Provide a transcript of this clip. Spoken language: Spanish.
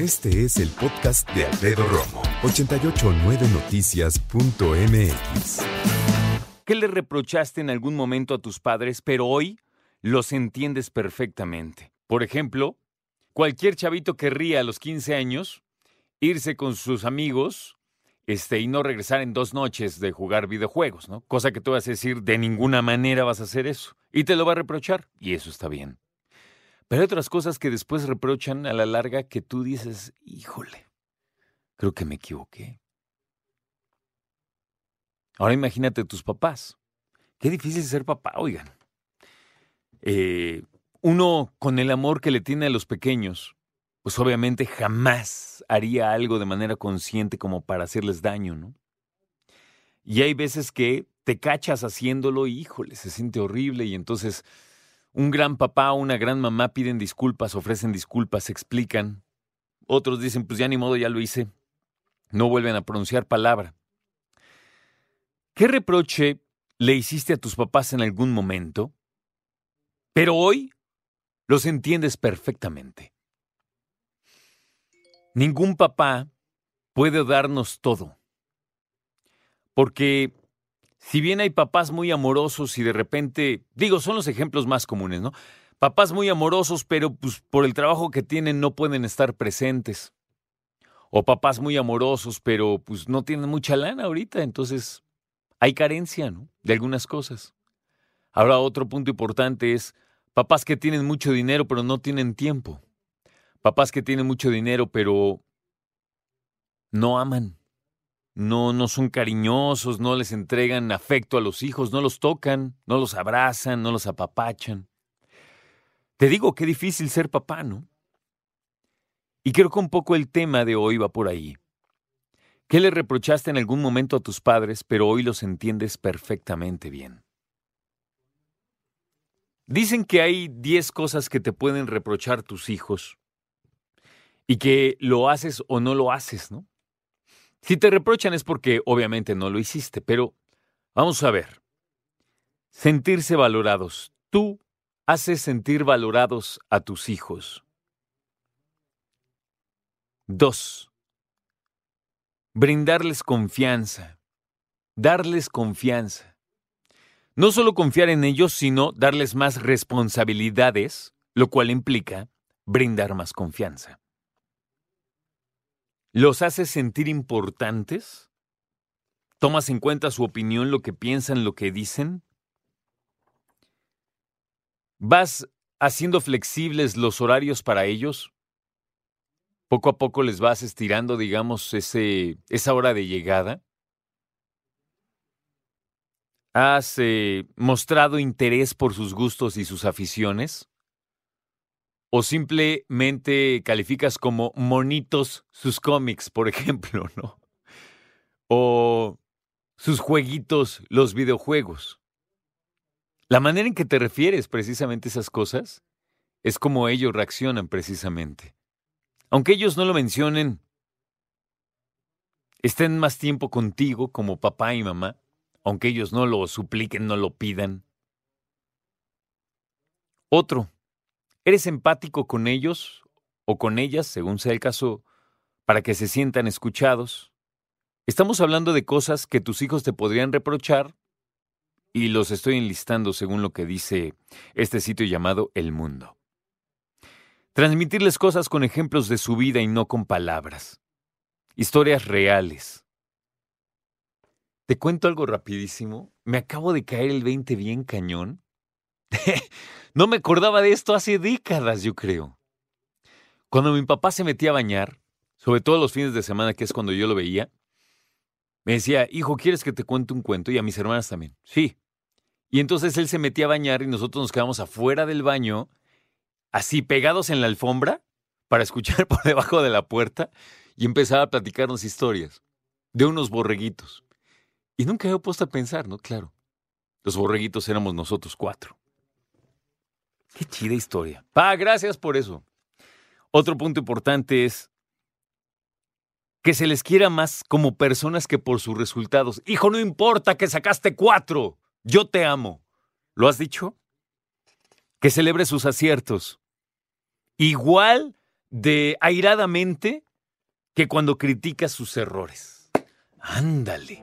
Este es el podcast de Alfredo Romo, 889noticias.mx. ¿Qué le reprochaste en algún momento a tus padres, pero hoy los entiendes perfectamente? Por ejemplo, cualquier chavito querría a los 15 años irse con sus amigos este, y no regresar en dos noches de jugar videojuegos, ¿no? Cosa que tú vas a decir, de ninguna manera vas a hacer eso. Y te lo va a reprochar, y eso está bien. Pero hay otras cosas que después reprochan a la larga que tú dices, híjole, creo que me equivoqué. Ahora imagínate tus papás. Qué difícil ser papá, oigan. Eh, uno con el amor que le tiene a los pequeños, pues obviamente jamás haría algo de manera consciente como para hacerles daño, ¿no? Y hay veces que te cachas haciéndolo híjole, se siente horrible y entonces un gran papá o una gran mamá piden disculpas, ofrecen disculpas, explican. Otros dicen, pues ya ni modo, ya lo hice. No vuelven a pronunciar palabra. ¿Qué reproche le hiciste a tus papás en algún momento? Pero hoy los entiendes perfectamente. Ningún papá puede darnos todo. Porque si bien hay papás muy amorosos y de repente, digo, son los ejemplos más comunes, ¿no? Papás muy amorosos, pero pues, por el trabajo que tienen no pueden estar presentes. O papás muy amorosos, pero pues no tienen mucha lana ahorita, entonces hay carencia. De algunas cosas. Ahora otro punto importante es papás que tienen mucho dinero pero no tienen tiempo. Papás que tienen mucho dinero pero no aman. No, no son cariñosos, no les entregan afecto a los hijos, no los tocan, no los abrazan, no los apapachan. Te digo qué difícil ser papá, ¿no? Y creo que un poco el tema de hoy va por ahí. ¿Qué le reprochaste en algún momento a tus padres, pero hoy los entiendes perfectamente bien? Dicen que hay 10 cosas que te pueden reprochar tus hijos y que lo haces o no lo haces, ¿no? Si te reprochan es porque obviamente no lo hiciste, pero vamos a ver. Sentirse valorados. Tú haces sentir valorados a tus hijos. Dos brindarles confianza, darles confianza. No solo confiar en ellos, sino darles más responsabilidades, lo cual implica brindar más confianza. ¿Los haces sentir importantes? ¿Tomas en cuenta su opinión, lo que piensan, lo que dicen? ¿Vas haciendo flexibles los horarios para ellos? poco a poco les vas estirando, digamos, ese, esa hora de llegada? ¿Has eh, mostrado interés por sus gustos y sus aficiones? ¿O simplemente calificas como monitos sus cómics, por ejemplo, ¿no? ¿O sus jueguitos, los videojuegos? La manera en que te refieres precisamente a esas cosas es como ellos reaccionan precisamente. Aunque ellos no lo mencionen, estén más tiempo contigo como papá y mamá, aunque ellos no lo supliquen, no lo pidan. Otro, ¿eres empático con ellos o con ellas, según sea el caso, para que se sientan escuchados? Estamos hablando de cosas que tus hijos te podrían reprochar y los estoy enlistando según lo que dice este sitio llamado El Mundo. Transmitirles cosas con ejemplos de su vida y no con palabras. Historias reales. Te cuento algo rapidísimo. Me acabo de caer el 20 bien cañón. no me acordaba de esto hace décadas, yo creo. Cuando mi papá se metía a bañar, sobre todo los fines de semana, que es cuando yo lo veía, me decía, hijo, ¿quieres que te cuente un cuento? Y a mis hermanas también. Sí. Y entonces él se metía a bañar y nosotros nos quedamos afuera del baño así pegados en la alfombra para escuchar por debajo de la puerta y empezar a platicarnos historias de unos borreguitos. Y nunca había puesto a pensar, ¿no? Claro. Los borreguitos éramos nosotros cuatro. Qué chida historia. Pa, gracias por eso. Otro punto importante es que se les quiera más como personas que por sus resultados. Hijo, no importa que sacaste cuatro. Yo te amo. ¿Lo has dicho? Que celebre sus aciertos igual de airadamente que cuando criticas sus errores. Ándale.